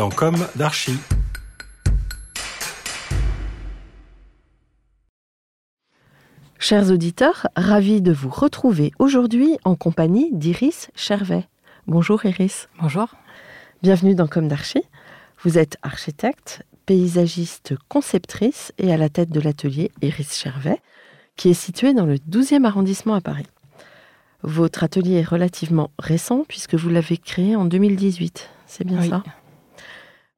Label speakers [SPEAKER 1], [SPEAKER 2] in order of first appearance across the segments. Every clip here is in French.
[SPEAKER 1] dans Comme d'Archie.
[SPEAKER 2] Chers auditeurs, ravi de vous retrouver aujourd'hui en compagnie d'Iris Chervet. Bonjour Iris.
[SPEAKER 3] Bonjour.
[SPEAKER 2] Bienvenue dans Comme d'Archie. Vous êtes architecte, paysagiste, conceptrice et à la tête de l'atelier Iris Chervet, qui est situé dans le 12e arrondissement à Paris. Votre atelier est relativement récent puisque vous l'avez créé en 2018. C'est bien
[SPEAKER 3] Oui.
[SPEAKER 2] ça?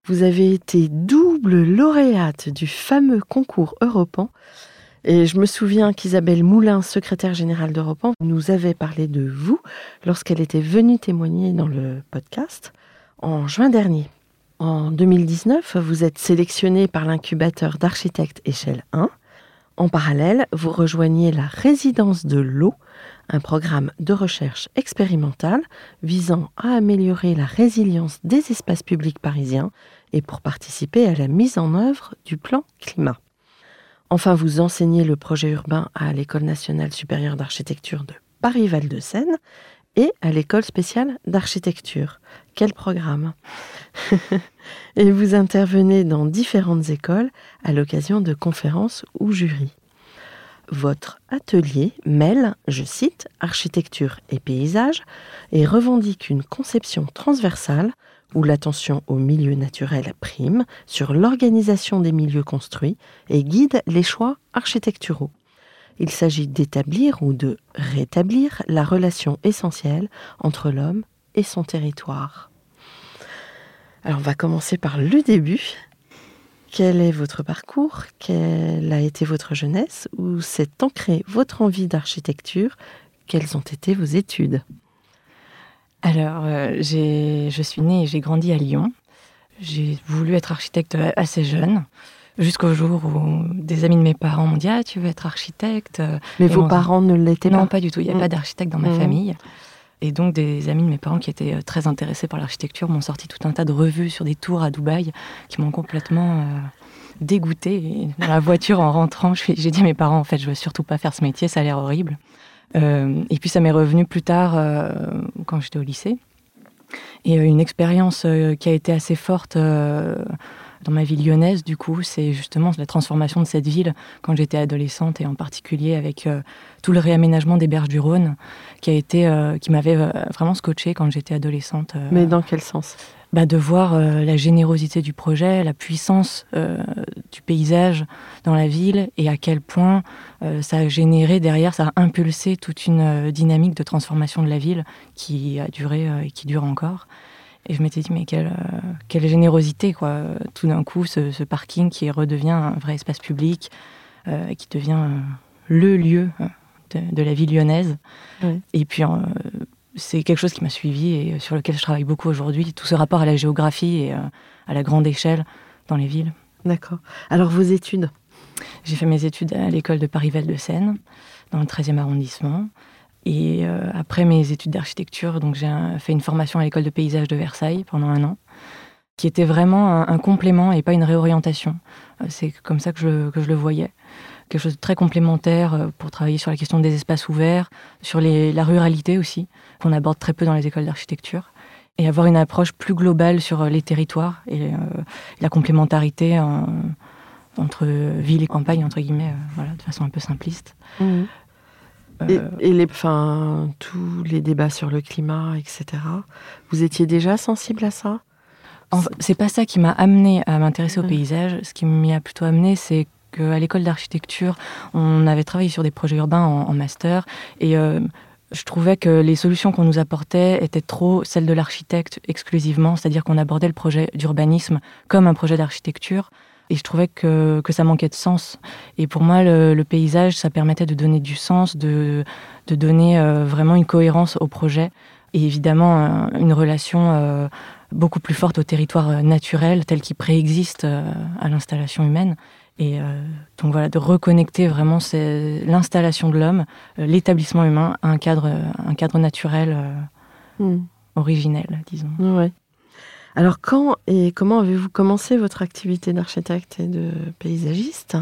[SPEAKER 2] Vous avez été double lauréate du fameux concours Europan. Et je me souviens qu'Isabelle Moulin, secrétaire générale d'Europan, nous avait parlé de vous lorsqu'elle était venue témoigner dans le podcast en juin dernier. En 2019, vous êtes sélectionné par l'incubateur d'architectes échelle 1. En parallèle, vous rejoignez la résidence de l'eau, un programme de recherche expérimentale visant à améliorer la résilience des espaces publics parisiens et pour participer à la mise en œuvre du plan climat. Enfin, vous enseignez le projet urbain à l'École nationale supérieure d'architecture de Paris-Val-de-Seine et à l'École spéciale d'architecture. Quel programme Et vous intervenez dans différentes écoles à l'occasion de conférences ou jurys. Votre atelier mêle, je cite, architecture et paysage et revendique une conception transversale où l'attention au milieu naturel prime sur l'organisation des milieux construits et guide les choix architecturaux. Il s'agit d'établir ou de rétablir la relation essentielle entre l'homme et son territoire. Alors on va commencer par le début. Quel est votre parcours? Quelle a été votre jeunesse? Où s'est ancrée votre envie d'architecture? Quelles ont été vos études?
[SPEAKER 3] Alors, euh, je suis née et j'ai grandi à Lyon. J'ai voulu être architecte assez jeune, jusqu'au jour où des amis de mes parents m'ont dit Ah, tu veux être architecte?
[SPEAKER 2] Mais
[SPEAKER 3] Et
[SPEAKER 2] vos parents ne l'étaient
[SPEAKER 3] Non,
[SPEAKER 2] pas?
[SPEAKER 3] pas du tout. Il n'y a
[SPEAKER 2] Mm.
[SPEAKER 3] pas d'architecte dans ma
[SPEAKER 2] Mm.
[SPEAKER 3] famille. Et donc, des amis de mes parents qui étaient euh, très intéressés par l'architecture m'ont sorti tout un tas de revues sur des tours à Dubaï qui m'ont complètement euh, dégoûtée. Dans la voiture, en rentrant, j'ai dit à mes parents En fait, je veux surtout pas faire ce métier, ça a l'air horrible. Euh, et puis, ça m'est revenu plus tard, quand j'étais au lycée. Et une expérience qui a été assez forte dans ma vie lyonnaise, du coup, c'est justement la transformation de cette ville quand j'étais adolescente et en particulier avec euh, tout le réaménagement des berges du Rhône qui a été, euh, qui m'avait euh, vraiment scotché quand j'étais adolescente.
[SPEAKER 2] Mais dans quel sens?
[SPEAKER 3] Bah, de voir euh, la générosité du projet, la puissance euh, du paysage dans la ville et à quel point euh, ça a généré derrière, ça a impulsé toute une dynamique de transformation de la ville qui a duré et qui dure encore. Et je m'étais dit, mais quelle, euh, quelle générosité, quoi. Tout d'un coup, ce, ce parking qui redevient un vrai espace public, euh, qui devient euh, le lieu euh, de, de la ville lyonnaise.
[SPEAKER 2] Ouais.
[SPEAKER 3] Et puis, c'est quelque chose qui m'a suivi et sur lequel je travaille beaucoup aujourd'hui, tout ce rapport à la géographie et à la grande échelle dans les villes.
[SPEAKER 2] D'accord. Alors vos études?
[SPEAKER 3] J'ai fait mes études à l'école de Paris-Val-de-Seine, dans le 13e arrondissement. Et euh, après mes études d'architecture, donc j'ai fait une formation à l'école de paysage de Versailles pendant un an, qui était vraiment un, complément et pas une réorientation. Euh, C'est comme ça que je, que je le voyais. Quelque chose de très complémentaire euh, pour travailler sur la question des espaces ouverts, sur la ruralité aussi, qu'on aborde très peu dans les écoles d'architecture. Et avoir une approche plus globale sur les territoires et la complémentarité en- entre ville et campagne, entre guillemets, voilà, de façon un peu simpliste.
[SPEAKER 2] Mhm. Et,
[SPEAKER 3] Euh,
[SPEAKER 2] et les, enfin, tous les débats sur le climat, etc. Vous étiez déjà sensible à ça?
[SPEAKER 3] C'est pas ça qui m'a amené à m'intéresser au paysage. Ce qui m'y a plutôt amené, c'est qu'à l'école d'architecture, on avait travaillé sur des projets urbains en, en master et euh, je trouvais que les solutions qu'on nous apportait étaient trop celles de l'architecte exclusivement, c'est-à-dire qu'on abordait le projet d'urbanisme comme un projet d'architecture. Et je trouvais que, que ça manquait de sens. Et pour moi, le, le paysage, ça permettait de donner du sens, de, de donner euh, vraiment une cohérence au projet. Et évidemment, euh, une relation euh, beaucoup plus forte au territoire naturel tel qu'il préexiste à l'installation humaine. Et euh, donc voilà, de reconnecter vraiment l'installation de l'homme, l'établissement humain à un cadre, un cadre naturel euh,
[SPEAKER 2] Hmm.
[SPEAKER 3] originel, disons.
[SPEAKER 2] Ouais. Alors, quand et comment avez-vous commencé votre activité d'architecte et de paysagiste?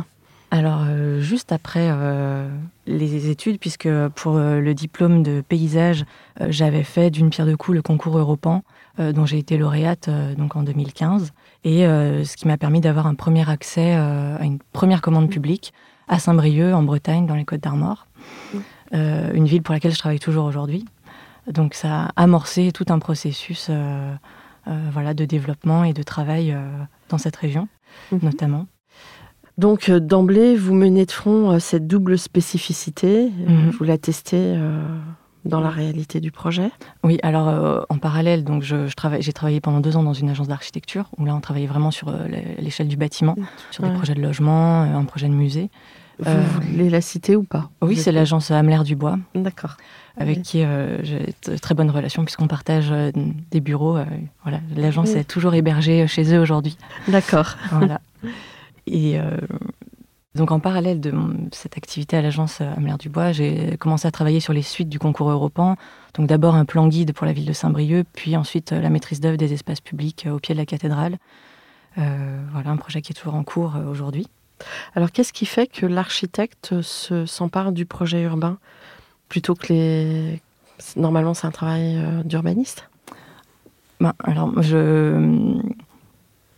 [SPEAKER 3] Alors, euh, juste après euh, les études, puisque pour euh, le diplôme de paysage, j'avais fait d'une pierre deux coups le concours Europan, dont j'ai été lauréate donc en 2015, et ce qui m'a permis d'avoir un premier accès à une première commande publique à Saint-Brieuc, en Bretagne, dans les Côtes d'Armor, Euh, une ville pour laquelle je travaille toujours aujourd'hui. Donc, ça a amorcé tout un processus voilà, de développement et de travail euh, dans cette région,
[SPEAKER 2] Mhm.
[SPEAKER 3] notamment.
[SPEAKER 2] Donc, euh, d'emblée, vous menez de front euh, cette double spécificité. euh,
[SPEAKER 3] Mhm.
[SPEAKER 2] Vous la testez euh, dans la réalité du projet.
[SPEAKER 3] Oui, alors euh, en parallèle, donc je, je travaille, j'ai travaillé pendant deux ans dans une agence d'architecture où là on travaillait vraiment sur euh, l'échelle du bâtiment, sur des projets de logement, euh, un projet de musée.
[SPEAKER 2] Vous
[SPEAKER 3] Euh,
[SPEAKER 2] voulez la citer ou pas?
[SPEAKER 3] Oui, c'est l'agence Ameler Dubois
[SPEAKER 2] D'accord.
[SPEAKER 3] Avec
[SPEAKER 2] Oui.
[SPEAKER 3] qui euh, j'ai de très bonne relation puisqu'on partage euh, des bureaux. euh, voilà, l'agence
[SPEAKER 2] Oui.
[SPEAKER 3] est toujours hébergée chez eux aujourd'hui.
[SPEAKER 2] D'accord.
[SPEAKER 3] Voilà. Et donc en parallèle de cette activité à l'agence Ameler Dubois, j'ai commencé à travailler sur les suites du concours Europan. Donc d'abord un plan guide pour la ville de Saint-Brieuc, puis ensuite la maîtrise d'œuvre des espaces publics au pied de la cathédrale. Euh, voilà, un projet qui est toujours en cours aujourd'hui.
[SPEAKER 2] Alors, qu'est-ce qui fait que l'architecte se s'empare du projet urbain? Plutôt que les. Normalement, c'est un travail euh, d'urbaniste.
[SPEAKER 3] Ben, alors, moi, je...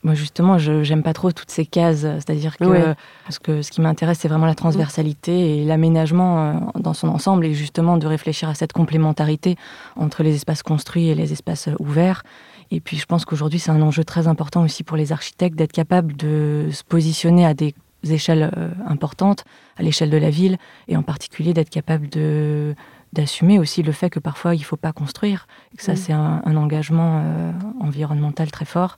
[SPEAKER 3] Moi, justement, je j'aime pas trop toutes ces cases. C'est-à-dire que, parce que ce qui m'intéresse, c'est vraiment la transversalité et l'aménagement euh, dans son ensemble et justement de réfléchir à cette complémentarité entre les espaces construits et les espaces euh, ouverts. Et puis, je pense qu'aujourd'hui, c'est un enjeu très important aussi pour les architectes d'être capables de se positionner à des échelles euh, importantes, à l'échelle de la ville, et en particulier d'être capable de d'assumer aussi le fait que parfois il ne faut pas construire, et que ça
[SPEAKER 2] Mm.
[SPEAKER 3] c'est un, un engagement euh, environnemental très fort.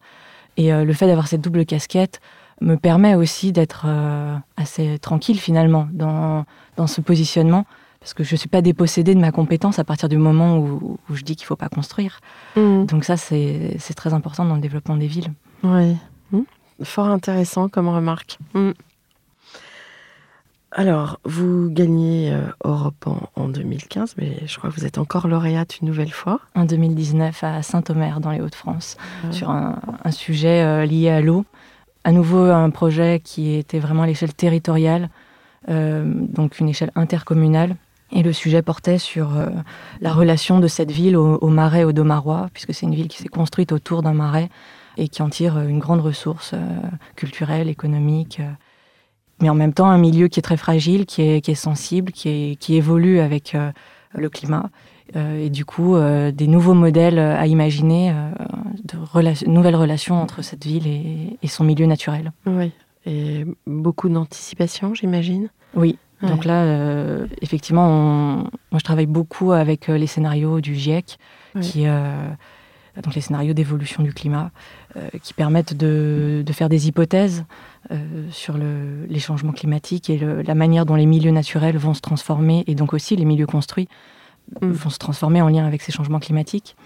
[SPEAKER 3] Et euh, le fait d'avoir cette double casquette me permet aussi d'être euh, assez tranquille finalement dans, dans ce positionnement, parce que je ne suis pas dépossédée de ma compétence à partir du moment où, où je dis qu'il ne faut pas construire.
[SPEAKER 2] Mhm.
[SPEAKER 3] Donc ça c'est très important dans le développement des villes.
[SPEAKER 2] Oui. Hmm? Fort intéressant comme remarque. Alors, vous gagnez euh, Europe en, en 2015, mais je crois que vous êtes encore lauréate une nouvelle fois.
[SPEAKER 3] En 2019 à Saint-Omer dans les Hauts-de-France.
[SPEAKER 2] Euh,
[SPEAKER 3] sur un, un sujet euh, lié à l'eau. À nouveau, un projet qui était vraiment à l'échelle territoriale, euh, donc une échelle intercommunale. Et le sujet portait sur la relation de cette ville au, au marais, au Domarois, puisque c'est une ville qui s'est construite autour d'un marais et qui en tire une grande ressource culturelle, économique. Mais en même temps, un milieu qui est très fragile, qui est, qui est sensible, qui, est, qui évolue avec euh, le climat. Euh, et du coup, euh, des nouveaux modèles à imaginer, de rela- nouvelles relations entre cette ville et, et son milieu naturel.
[SPEAKER 2] Oui. Et beaucoup d'anticipation, j'imagine.
[SPEAKER 3] Oui.
[SPEAKER 2] Ouais.
[SPEAKER 3] Donc là, effectivement, on- moi je travaille beaucoup avec les scénarios du GIEC,
[SPEAKER 2] Oui.
[SPEAKER 3] qui, donc les scénarios d'évolution du climat, euh, qui permettent de, de faire des hypothèses euh, sur le- les changements climatiques et le- la manière dont les milieux naturels vont se transformer, et donc aussi les milieux construits
[SPEAKER 2] Mm.
[SPEAKER 3] vont se transformer en lien avec ces changements climatiques.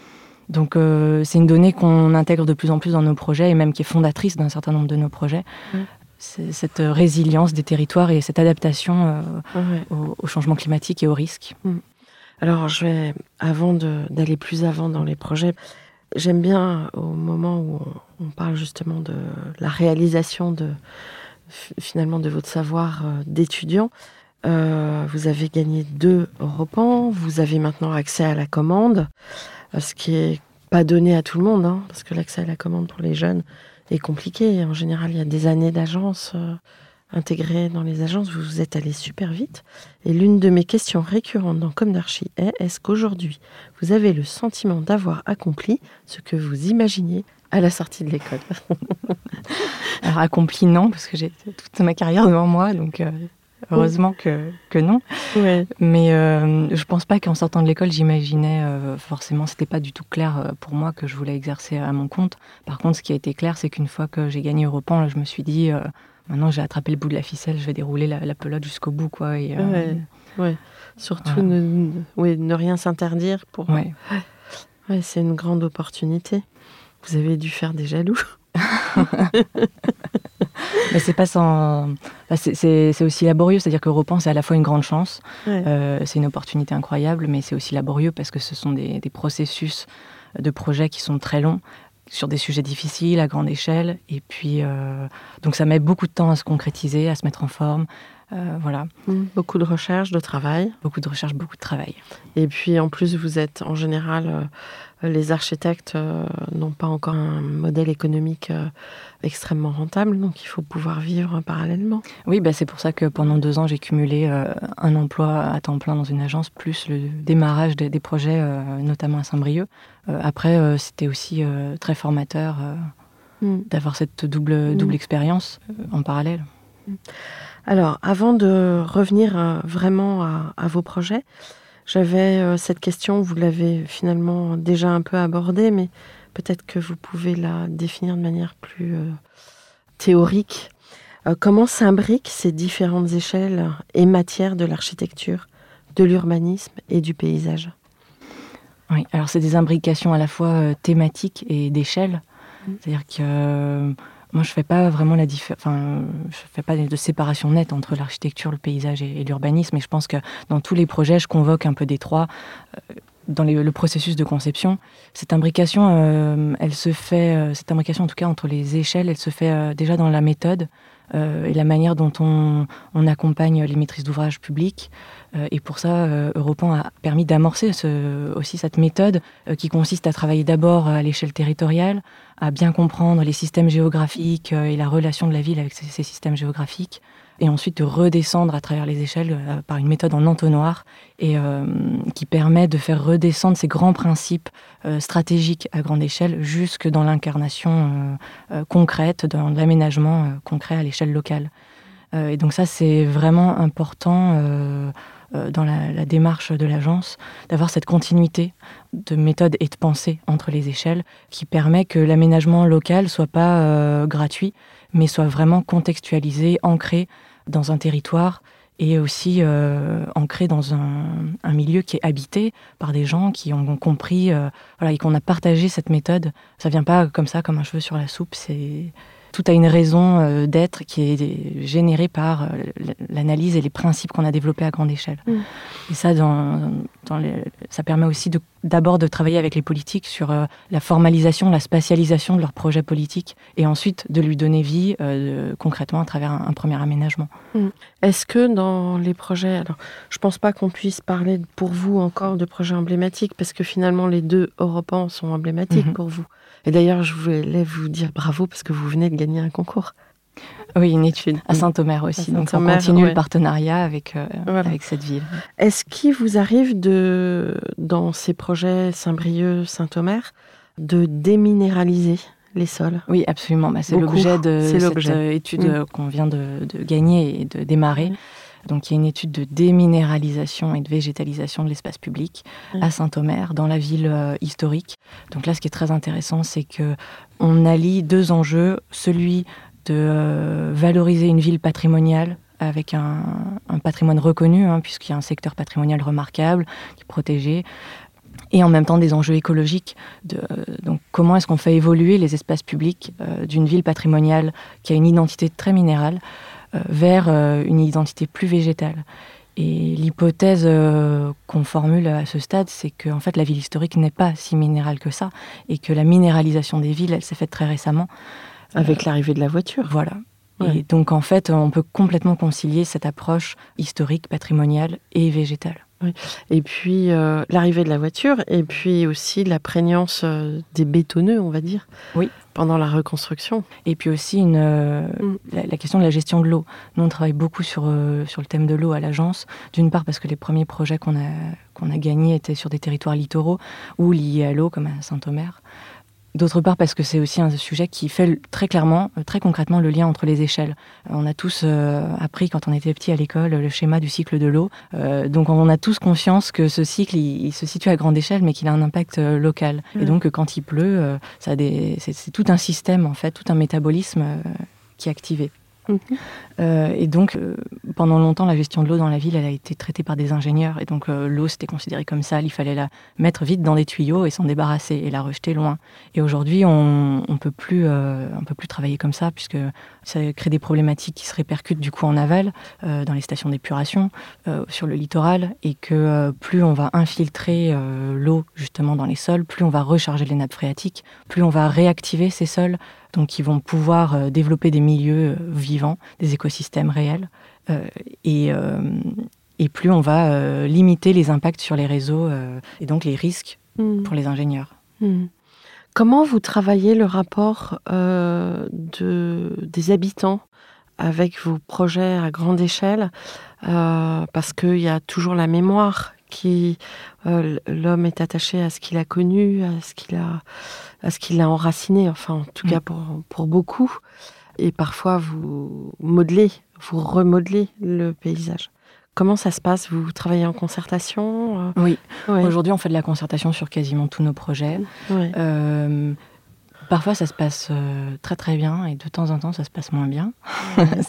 [SPEAKER 3] Donc euh, c'est une donnée qu'on intègre de plus en plus dans nos projets et même qui est fondatrice d'un certain nombre de nos projets.
[SPEAKER 2] Mm.
[SPEAKER 3] Cette résilience des territoires et cette adaptation euh,
[SPEAKER 2] Ouais.
[SPEAKER 3] au, au changement climatique et aux risques.
[SPEAKER 2] Alors, je vais, avant d'aller plus avant dans les projets, j'aime bien au moment où on, parle justement de la réalisation de finalement de votre savoir euh, d'étudiant. Euh, vous avez gagné deux Europans, vous avez maintenant accès à la commande, euh, ce qui est pas donné à tout le monde, hein, parce que l'accès à la commande pour les jeunes est compliqué. En général, il y a des années d'agence euh, intégrées dans les agences, vous vous êtes allé super vite. Et l'une de mes questions récurrentes dans Comme d'Archie est est-ce qu'aujourd'hui, vous avez le sentiment d'avoir accompli ce que vous imaginiez À la sortie de l'école?
[SPEAKER 3] Alors accompli, non, parce que j'ai toute ma carrière devant moi, donc euh, heureusement que, que non.
[SPEAKER 2] Ouais.
[SPEAKER 3] Mais euh, je pense pas qu'en sortant de l'école, j'imaginais euh, forcément, c'était pas du tout clair euh, pour moi que je voulais exercer à mon compte. Par contre, ce qui a été clair, c'est qu'une fois que j'ai gagné Europan, je me suis dit, euh, maintenant j'ai attrapé le bout de la ficelle, je vais dérouler la, la pelote jusqu'au bout, quoi. Et, euh,
[SPEAKER 2] Ouais. Ouais. Surtout
[SPEAKER 3] Voilà.
[SPEAKER 2] ne, rien s'interdire pour.
[SPEAKER 3] ouais.
[SPEAKER 2] Ouais, c'est une grande opportunité. Vous avez dû faire des jaloux.
[SPEAKER 3] Mais c'est pas sans. c'est- aussi laborieux, c'est-à-dire que Europan, c'est à la fois une grande chance,
[SPEAKER 2] Ouais.
[SPEAKER 3] Euh, c'est une opportunité incroyable, mais c'est aussi laborieux parce que ce sont des, des processus de projets qui sont très longs sur des sujets difficiles à grande échelle. Et puis, euh, donc ça met beaucoup de temps à se concrétiser, à se mettre en forme. Euh, voilà,
[SPEAKER 2] Mm. Beaucoup de recherche, de travail.
[SPEAKER 3] beaucoup de recherche, beaucoup de travail.
[SPEAKER 2] Et puis en plus, vous êtes en général, euh, les architectes euh, n'ont pas encore un modèle économique extrêmement rentable, donc il faut pouvoir vivre parallèlement.
[SPEAKER 3] Oui, bah, c'est pour ça que pendant deux ans, j'ai cumulé un emploi à temps plein dans une agence, plus le démarrage des, des projets, notamment à Saint-Brieuc. Après, c'était aussi très formateur euh,
[SPEAKER 2] Mm.
[SPEAKER 3] d'avoir cette double, double
[SPEAKER 2] Mm.
[SPEAKER 3] expérience en parallèle.
[SPEAKER 2] Alors, avant de revenir euh, vraiment à, à vos projets, j'avais euh, cette question, vous l'avez finalement déjà un peu abordée, mais peut-être que vous pouvez la définir de manière plus euh, théorique. Comment s'imbriquent ces différentes échelles et matières de l'architecture, de l'urbanisme et du paysage?
[SPEAKER 3] Oui, alors c'est des imbrications à la fois thématiques et d'échelle.
[SPEAKER 2] Mm.
[SPEAKER 3] C'est-à-dire que moi, je fais pas vraiment la. Enfin, je fais pas de séparation nette entre l'architecture, le paysage et, l'urbanisme. Et je pense que dans tous les projets, je convoque un peu des trois. euh, dans le processus de conception, cette imbrication, euh, elle se fait, euh, cette imbrication en tout cas entre les échelles, elle se fait déjà dans la méthode et la manière dont on, on accompagne les maîtrises d'ouvrage publics. Euh, et pour ça, euh, Europan a permis d'amorcer ce- aussi cette méthode euh, qui consiste à travailler d'abord à l'échelle territoriale, à bien comprendre les systèmes géographiques euh, et la relation de la ville avec ces systèmes géographiques, et ensuite de redescendre à travers les échelles euh, par une méthode en entonnoir et euh, qui permet de faire redescendre ces grands principes euh, stratégiques à grande échelle jusque dans l'incarnation concrète, dans l'aménagement concret à l'échelle locale. Et donc ça, c'est vraiment important dans la, démarche de l'agence d'avoir cette continuité de méthode et de pensée entre les échelles qui permet que l'aménagement local soit pas gratuit, mais soit vraiment contextualisé, ancré dans un territoire et aussi euh, ancré dans un, milieu qui est habité par des gens qui ont compris euh, voilà, et qu'on a partagé cette méthode. Ça vient pas comme ça, comme un cheveu sur la soupe. C'est tout a une raison euh, d'être qui est générée par euh, l'analyse et les principes qu'on a développés à grande échelle.
[SPEAKER 2] Mm.
[SPEAKER 3] Et ça, dans, dans les- ça permet aussi d'abord de, travailler avec les politiques sur euh, la formalisation, la spatialisation de leur projet politique, et ensuite de lui donner vie euh, concrètement à travers un, un premier aménagement.
[SPEAKER 2] Est-ce que dans les projets, alors je pense pas qu'on puisse parler pour vous encore de projets emblématiques parce que finalement les deux Europans sont emblématiques
[SPEAKER 3] Mhm.
[SPEAKER 2] pour vous. Et d'ailleurs, je voulais vous dire bravo parce que vous venez de gagner un concours.
[SPEAKER 3] Oui, une étude à
[SPEAKER 2] Mm.
[SPEAKER 3] Saint-Omer aussi.
[SPEAKER 2] À
[SPEAKER 3] Donc on continue
[SPEAKER 2] ouais.
[SPEAKER 3] le partenariat avec, euh,
[SPEAKER 2] Voilà.
[SPEAKER 3] avec cette ville.
[SPEAKER 2] Est-ce qu'il vous arrive de, dans ces projets Saint-Brieuc, Saint-Omer, de déminéraliser les sols?
[SPEAKER 3] Oui, absolument. Bah, c'est l'objet de
[SPEAKER 2] C'est
[SPEAKER 3] cette euh, étude
[SPEAKER 2] Mm.
[SPEAKER 3] qu'on vient de, de gagner et de démarrer.
[SPEAKER 2] Mm.
[SPEAKER 3] Donc, il y a une étude de déminéralisation et de végétalisation de l'espace public
[SPEAKER 2] Mm.
[SPEAKER 3] à Saint-Omer, dans la ville euh, historique. Donc là, ce qui est très intéressant, c'est que on allie deux enjeux celui de euh, valoriser une ville patrimoniale avec un, un patrimoine reconnu, hein, puisqu'il y a un secteur patrimonial remarquable qui est protégé, et en même temps des enjeux écologiques. De, euh, donc, comment est-ce qu'on fait évoluer les espaces publics euh, d'une ville patrimoniale qui a une identité très minérale vers euh, une identité plus végétale Et l'hypothèse euh, qu'on formule à ce stade, c'est que en fait, la ville historique n'est pas si minérale que ça, et que la minéralisation des villes, elle s'est faite très récemment.
[SPEAKER 2] avec l'arrivée de la voiture.
[SPEAKER 3] Voilà.
[SPEAKER 2] Ouais.
[SPEAKER 3] Et donc, en fait, on peut complètement concilier cette approche historique, patrimoniale et végétale.
[SPEAKER 2] Et puis euh, l'arrivée de la voiture, et puis aussi la prégnance euh, des bétonneux, on va dire,
[SPEAKER 3] Oui.
[SPEAKER 2] pendant la reconstruction.
[SPEAKER 3] Et puis aussi une, euh,
[SPEAKER 2] Mm.
[SPEAKER 3] la, la question de la gestion de l'eau. Nous, on travaille beaucoup sur, sur le thème de l'eau à l'agence. D'une part parce que les premiers projets qu'on a, qu'on a gagnés étaient sur des territoires littoraux ou liés à l'eau, comme à Saint-Omer. D'autre part, parce que c'est aussi un sujet qui fait très clairement, euh, très concrètement, le lien entre les échelles. On a tous euh, appris quand on était petit à l'école le schéma du cycle de l'eau. Euh, donc on a tous conscience que ce cycle, il, se situe à grande échelle, mais qu'il a un impact local. Et donc quand il pleut, ça c'est tout un système, en fait, tout un métabolisme qui est activé. Euh, et donc, euh, pendant longtemps, la gestion de l'eau dans la ville, elle a été traitée par des ingénieurs. Et donc, euh, l'eau, c'était considéré comme ça. Il fallait la mettre vite dans des tuyaux et s'en débarrasser et la rejeter loin. Et aujourd'hui, on ne peut, plus, peut plus travailler comme ça, puisque ça crée des problématiques qui se répercutent du coup en aval, dans les stations d'épuration, sur le littoral, et que plus on va infiltrer l'eau justement dans les sols, plus on va recharger les nappes phréatiques, plus on va réactiver ces sols, donc qui vont pouvoir euh, développer des milieux euh, vivants, des écosystèmes réels. Euh, et, et, plus on va limiter les impacts sur les réseaux et donc les risques hmm. pour les ingénieurs. Hmm.
[SPEAKER 2] Comment vous travaillez le rapport de, des habitants avec vos projets à grande échelle? Parce qu'il y a toujours la mémoire qui l'homme est attaché à ce qu'il a connu, à ce qu'il a à ce qu'il a enraciné, enfin en tout mm. cas pour, pour beaucoup. Et parfois vous modelez, vous remodelez le paysage. Comment ça se passe? Vous travaillez en concertation?
[SPEAKER 3] Euh? Oui. Aujourd'hui, on fait de la concertation sur quasiment tous nos projets. Euh, parfois, ça se passe euh, très très bien et de temps en temps, ça se passe moins bien.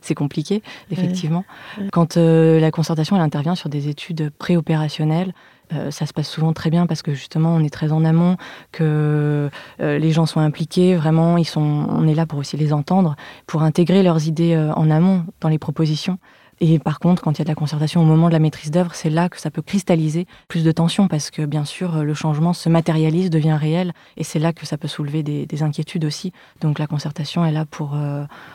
[SPEAKER 3] c'est compliqué, effectivement. Quand la concertation elle intervient sur des études préopérationnelles, euh, ça se passe souvent très bien parce que justement on est très en amont, que euh, les gens sont impliqués, vraiment ils sont, on est là pour aussi les entendre, pour intégrer leurs idées euh, en amont dans les propositions. Et par contre, quand il y a de la concertation au moment de la maîtrise d'œuvre, c'est là que ça peut cristalliser plus de tension parce que bien sûr le changement se matérialise, devient réel, et c'est là que ça peut soulever des, inquiétudes aussi. Donc la concertation est là pour,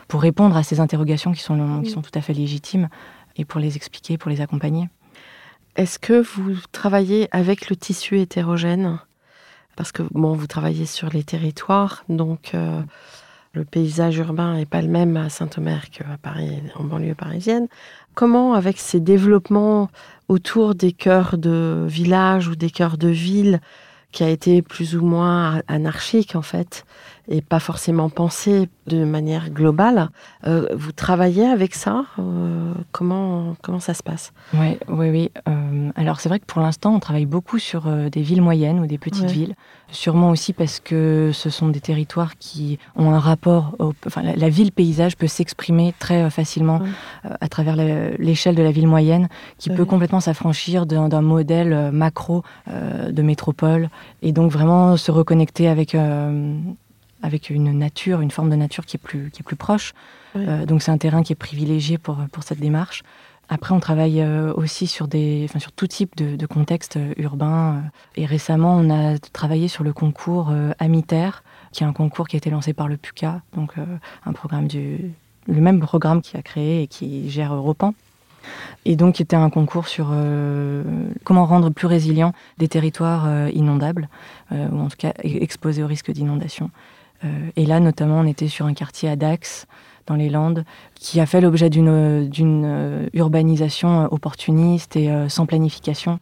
[SPEAKER 3] pour répondre à ces interrogations qui sont, qui sont tout à fait légitimes et pour les expliquer, pour les accompagner.
[SPEAKER 2] Est-ce que vous travaillez avec le tissu hétérogène? Parce que bon, vous travaillez sur les territoires, donc euh, le paysage urbain n'est pas le même à Saint-Omer qu'à Paris, en banlieue parisienne. Comment, avec ces développements autour des cœurs de villages ou des cœurs de villes, qui a été plus ou moins anarchique en fait, et pas forcément pensé de manière globale. Euh, vous travaillez avec ça euh, comment, comment ça se passe?
[SPEAKER 3] Oui, oui, oui. Euh, alors c'est vrai que pour l'instant, on travaille beaucoup sur des villes moyennes ou des petites villes. Sûrement aussi parce que ce sont des territoires qui ont un rapport. enfin, la, ville paysage peut s'exprimer très facilement à travers l'échelle de la ville moyenne, qui peut complètement s'affranchir d'un modèle macro de métropole et donc vraiment se reconnecter avec avec une nature, une forme de nature qui est plus, qui est plus proche. Euh, donc c'est un terrain qui est privilégié pour, pour cette démarche. Après, on travaille euh, aussi sur, des, enfin, sur tout type de, de contexte euh, urbain. Et récemment, on a travaillé sur le concours Amiter, qui est un concours qui a été lancé par le PUCA, donc un programme du, le même programme qui a créé et qui gère Europan. Et donc, qui était un concours sur comment rendre plus résilients des territoires inondables, ou en tout cas exposés au risque d'inondation. Euh, et là, notamment, on était sur un quartier à Dax, dans les Landes, qui a fait l'objet d'une euh, urbanisation euh, opportuniste et sans planification.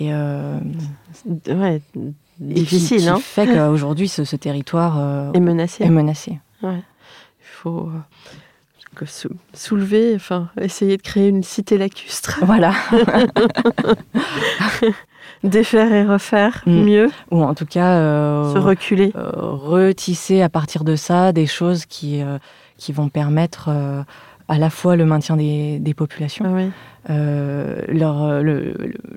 [SPEAKER 3] Et
[SPEAKER 2] ouais, difficile,
[SPEAKER 3] qui,
[SPEAKER 2] hein.
[SPEAKER 3] fait qu'aujourd'hui, ce, ce, territoire
[SPEAKER 2] est menacé.
[SPEAKER 3] Est menacé.
[SPEAKER 2] Ouais. Il faut soulever, enfin, essayer de créer une cité lacustre.
[SPEAKER 3] Voilà.
[SPEAKER 2] défaire et refaire mm. mieux.
[SPEAKER 3] Ou en tout cas,
[SPEAKER 2] euh, se reculer.
[SPEAKER 3] Euh, retisser à partir de ça des choses qui, euh, qui vont permettre à la fois le maintien des, populations,
[SPEAKER 2] ah
[SPEAKER 3] leur,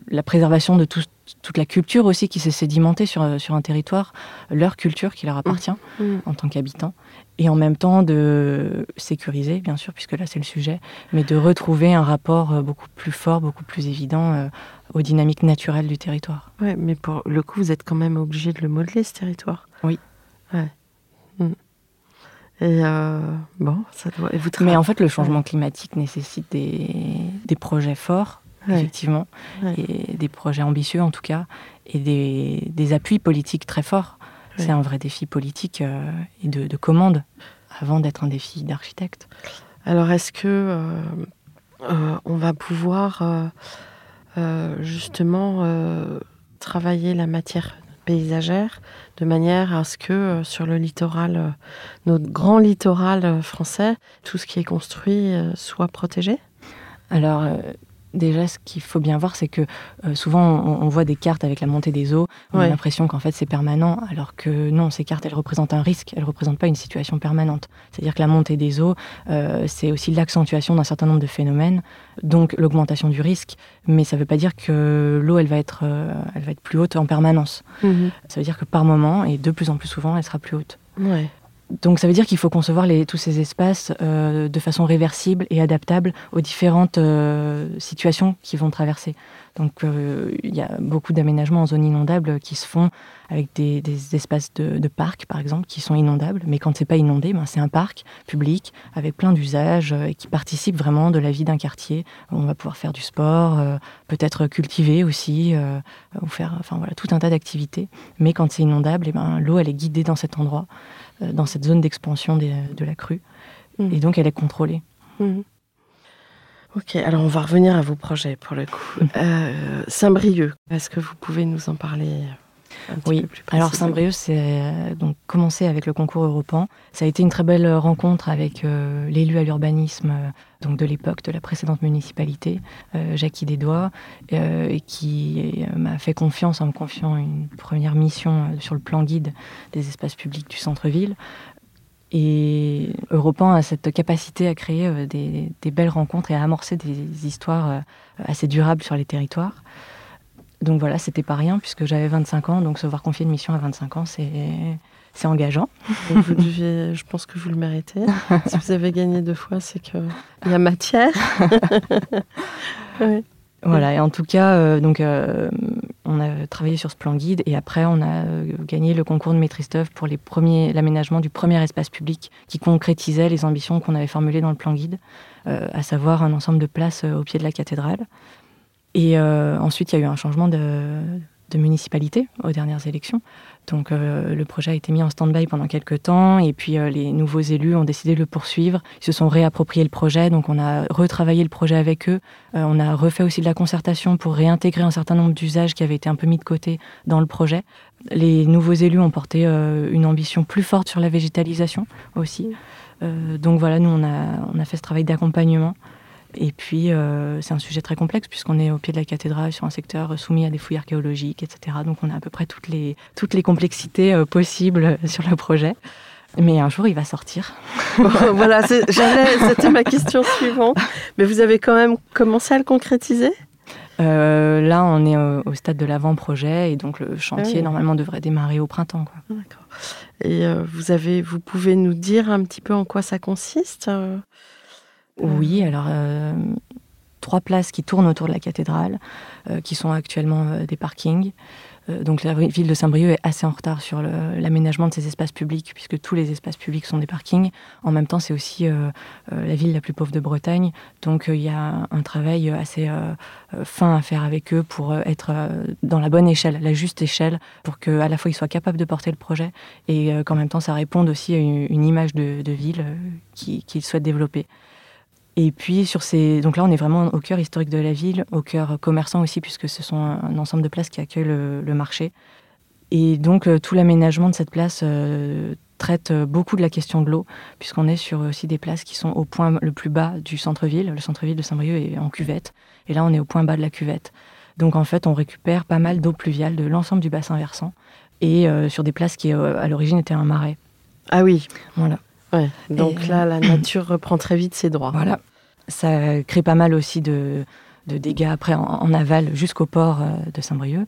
[SPEAKER 3] la préservation de toute la culture aussi qui s'est sédimentée sur, sur un territoire, leur culture qui leur appartient mm. Mm. en tant qu'habitants, et en même temps de sécuriser, bien sûr, puisque là c'est le sujet, mais de retrouver un rapport beaucoup plus fort, beaucoup plus évident aux dynamiques naturelles du territoire.
[SPEAKER 2] Ouais, mais pour le coup, vous êtes quand même obligé de le modeler, ce territoire.
[SPEAKER 3] Oui.
[SPEAKER 2] Ouais. Hmm. Et euh, bon, ça doit. Et vous
[SPEAKER 3] mais en fait, le changement climatique nécessite des, des projets forts, effectivement, et des projets ambitieux en tout cas, et des, des appuis politiques très forts. C'est un vrai défi politique euh, et de, de, commande avant d'être un défi d'architecte.
[SPEAKER 2] Alors, est-ce que euh, on va pouvoir euh, justement euh, travailler la matière paysagère, de manière à ce que euh, sur le littoral, euh, notre grand littoral euh, français, tout ce qui est construit euh, soit protégé?
[SPEAKER 3] Alors, euh, déjà, ce qu'il faut bien voir, c'est que euh, souvent, on, on voit des cartes avec la montée des eaux. On
[SPEAKER 2] Ouais.
[SPEAKER 3] a l'impression qu'en fait, c'est permanent, alors que non, ces cartes, elles représentent un risque. Elles ne représentent pas une situation permanente. C'est-à-dire que la montée des eaux, euh, c'est aussi l'accentuation d'un certain nombre de phénomènes, donc l'augmentation du risque. Mais ça ne veut pas dire que l'eau, elle, va être, euh, elle va être plus haute en permanence. Ça veut dire que par moment, et de plus en plus souvent, elle sera plus haute.
[SPEAKER 2] Ouais.
[SPEAKER 3] Donc ça veut dire qu'il faut concevoir tous ces espaces euh, de façon réversible et adaptable aux différentes euh, situations qui vont traverser. Donc euh, il y a beaucoup d'aménagements en zone inondable qui se font avec des, des espaces de, de parcs, par exemple, qui sont inondables. Mais quand c'est pas inondé, ben, c'est un parc public avec plein d'usages euh, et qui participe vraiment de la vie d'un quartier. On va pouvoir faire du sport, euh, peut-être cultiver aussi, ou faire enfin, voilà, tout un tas d'activités. Mais quand c'est inondable, eh ben, l'eau, elle est guidée dans cet endroit dans cette zone d'expansion de la crue.
[SPEAKER 2] Mhm.
[SPEAKER 3] Et donc, elle est contrôlée.
[SPEAKER 2] Mhm. Ok, alors on va revenir à vos projets pour le coup. Euh, Saint-Brieuc, est-ce que vous pouvez nous en parler un petit
[SPEAKER 3] Oui,
[SPEAKER 2] peu plus
[SPEAKER 3] Alors, Saint-Brieuc, c'est euh, donc commencé avec le concours européen. Ça a été une très belle rencontre avec euh, l'élu à l'urbanisme euh, donc de l'époque, de la précédente municipalité, euh, Jackie Desdois, euh, et qui euh, m'a fait confiance en me confiant une première mission euh, sur le plan guide des espaces publics du centre-ville. Et Europan a cette capacité à créer euh, des, des belles rencontres et à amorcer des histoires euh, assez durables sur les territoires. Donc voilà, c'était pas rien puisque j'avais 25 ans, donc se voir confier une mission à 25 ans, c'est c'est engageant.
[SPEAKER 2] Donc, vous deviez- je pense que vous le méritez. si vous avez gagné deux fois, c'est qu'il y a matière. Oui.
[SPEAKER 3] Voilà, et en tout cas, euh, donc, euh, on a travaillé sur ce plan guide et après, on a euh, gagné le concours de maîtrise d'œuvre pour l'aménagement du premier espace public qui concrétisait les ambitions qu'on avait formulées dans le plan guide, à savoir un ensemble de places au pied de la cathédrale. Et ensuite, il y a eu un changement de municipalité aux dernières élections. Donc euh, le projet a été mis en stand-by pendant quelques temps et puis euh, les nouveaux élus ont décidé de le poursuivre. Ils se sont réappropriés le projet, donc on a retravaillé le projet avec eux. Euh, on a refait aussi de la concertation pour réintégrer un certain nombre d'usages qui avaient été un peu mis de côté dans le projet. Les nouveaux élus ont porté une ambition plus forte sur la végétalisation aussi. Donc voilà, nous on a fait ce travail d'accompagnement. Et puis, euh, c'est un sujet très complexe puisqu'on est au pied de la cathédrale sur un secteur soumis à des fouilles archéologiques, etc. Donc, on a à peu près toutes les, toutes les complexités euh, possibles sur le projet. Mais un jour, il va sortir.
[SPEAKER 2] voilà, c'est- j'allais- c'était ma question suivante. Mais vous avez quand même commencé à le concrétiser?
[SPEAKER 3] Euh, là, on est au, au stade de l'avant-projet et donc le chantier,
[SPEAKER 2] Ah oui.
[SPEAKER 3] normalement, devrait démarrer au printemps. Quoi.
[SPEAKER 2] D'accord. Et euh, vous, avez, vous pouvez nous dire un petit peu en quoi ça consiste? euh
[SPEAKER 3] Oui, alors euh, trois places qui tournent autour de la cathédrale, euh, qui sont actuellement euh, des parkings. Euh, donc la ville de Saint-Brieuc est assez en retard sur l'aménagement de ces espaces publics, puisque tous les espaces publics sont des parkings. En même temps, c'est aussi la ville la plus pauvre de Bretagne, donc il y a un travail assez fin à faire avec eux pour être dans la bonne échelle, la juste échelle, pour qu'à la fois ils soient capables de porter le projet et qu'en même temps ça réponde aussi à une, image de, ville euh, qui- qu'ils souhaitent développer. Et puis sur ces, donc là on est vraiment au cœur historique de la ville, au cœur commerçant aussi puisque ce sont un, ensemble de places qui accueillent le, le marché. Et donc euh, tout l'aménagement de cette place euh, traite euh, beaucoup de la question de l'eau puisqu'on est sur aussi des places qui sont au point le plus bas du centre-ville. Le centre-ville de Saint-Brieuc est en cuvette et là on est au point bas de la cuvette. Donc en fait on récupère pas mal d'eau pluviale de l'ensemble du bassin versant et euh, sur des places qui euh, à l'origine étaient un marais.
[SPEAKER 2] Ah oui,
[SPEAKER 3] Voilà.
[SPEAKER 2] Ouais. donc
[SPEAKER 3] Et-
[SPEAKER 2] là, la nature reprend très vite ses droits.
[SPEAKER 3] Voilà. Ça crée pas mal aussi de, de dégâts après en, en aval jusqu'au port euh, de Saint-Brieuc.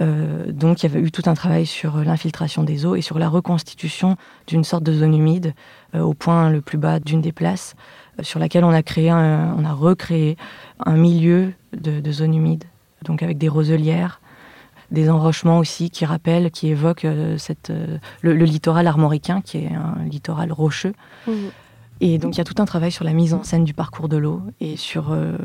[SPEAKER 3] Euh, donc il y avait eu tout un travail sur l'infiltration des eaux et sur la reconstitution d'une sorte de zone humide euh, au point le plus bas d'une des places, euh, sur laquelle on a créé, un- on a recréé un milieu de, de zone humide, donc avec des roselières, des enrochements aussi qui rappellent, qui évoquent euh, cette, euh, le, le littoral armoricain, qui est un littoral rocheux.
[SPEAKER 2] Mhm.
[SPEAKER 3] Et donc il y a tout un travail sur la mise en scène du parcours de l'eau et sur euh,